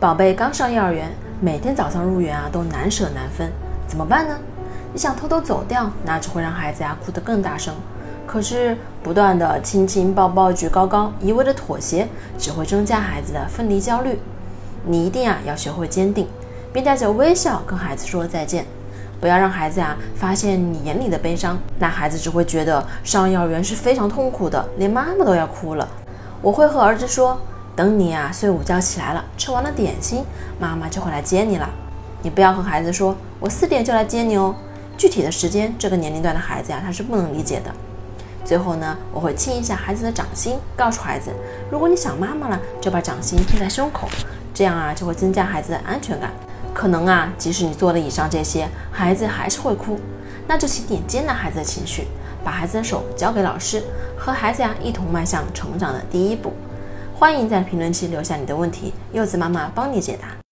宝贝刚上幼儿园，每天早上入园啊都难舍难分，怎么办呢？你想偷偷走掉，那只会让孩子呀哭得更大声。可是不断的亲亲抱抱举高高，一味的妥协，只会增加孩子的分离焦虑。你一定啊要学会坚定，并带着微笑跟孩子说再见。不要让孩子呀发现你眼里的悲伤，那孩子只会觉得上幼儿园是非常痛苦的，连妈妈都要哭了。我会和儿子说。等你啊睡午觉起来了，吃完了点心，妈妈就会来接你了。你不要和孩子说“我四点就来接你哦”，具体的时间，这个年龄段的孩子呀他是不能理解的。最后呢，我会亲一下孩子的掌心，告诉孩子，如果你想妈妈了，就把掌心贴在胸口，这样啊就会增加孩子的安全感。可能啊，即使你做了以上这些，孩子还是会哭，那就请你接纳孩子的情绪，把孩子的手交给老师，和孩子呀一同迈向成长的第一步。欢迎在评论区留下你的问题，柚子妈妈帮你解答。